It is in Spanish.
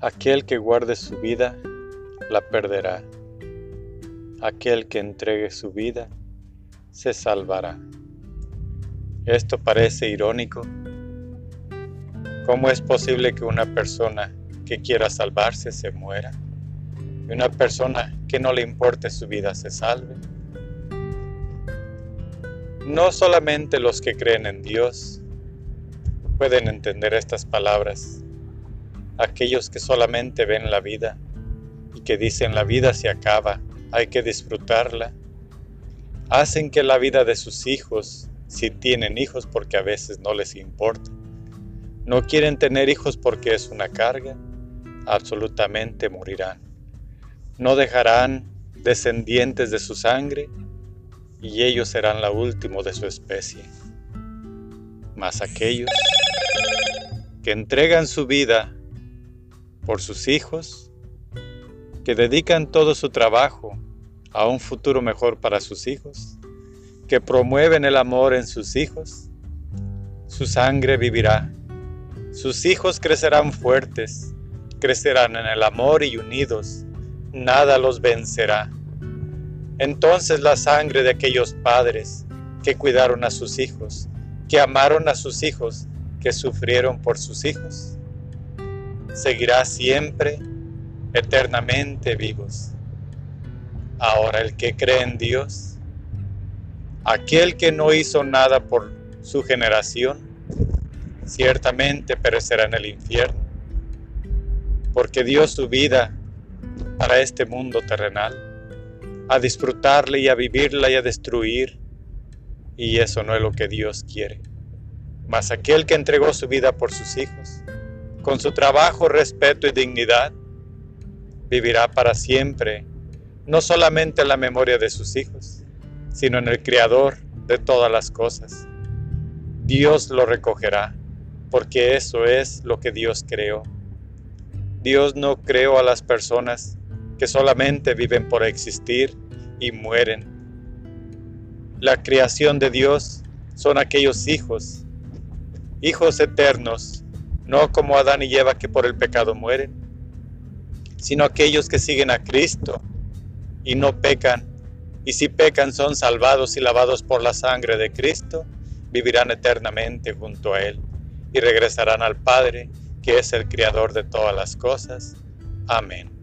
Aquel que guarde su vida, la perderá. Aquel que entregue su vida, se salvará. Esto parece irónico. ¿Cómo es posible que una persona que quiera salvarse se muera? Y una persona que no le importe su vida se salve. No solamente los que creen en Dios pueden entender estas palabras, aquellos que solamente ven la vida y que dicen la vida se acaba, hay que disfrutarla, hacen que la vida de sus hijos, si tienen hijos porque a veces no les importa, no quieren tener hijos porque es una carga, absolutamente morirán. No dejarán descendientes de su sangre y ellos serán la última de su especie. Mas aquellos que entregan su vida por sus hijos, que dedican todo su trabajo a un futuro mejor para sus hijos, que promueven el amor en sus hijos, su sangre vivirá, sus hijos crecerán fuertes, crecerán en el amor y unidos, nada los vencerá. Entonces la sangre de aquellos padres que cuidaron a sus hijos, que amaron a sus hijos, que sufrieron por sus hijos, seguirá siempre, eternamente vivos. Ahora el que cree en Dios, aquel que no hizo nada por su generación, ciertamente perecerá en el infierno, porque dio su vida para este mundo terrenal, a disfrutarle y a vivirla y a destruir, y eso no es lo que Dios quiere. Mas aquel que entregó su vida por sus hijos, con su trabajo, respeto y dignidad, vivirá para siempre, no solamente en la memoria de sus hijos, sino en el Creador de todas las cosas. Dios lo recogerá, porque eso es lo que Dios creó. Dios no creó a las personas que solamente viven por existir y mueren. La creación de Dios son aquellos hijos, hijos eternos, no como Adán y Eva que por el pecado mueren, sino aquellos que siguen a Cristo y no pecan, y si pecan son salvados y lavados por la sangre de Cristo, vivirán eternamente junto a Él y regresarán al Padre, que es el Creador de todas las cosas. Amén.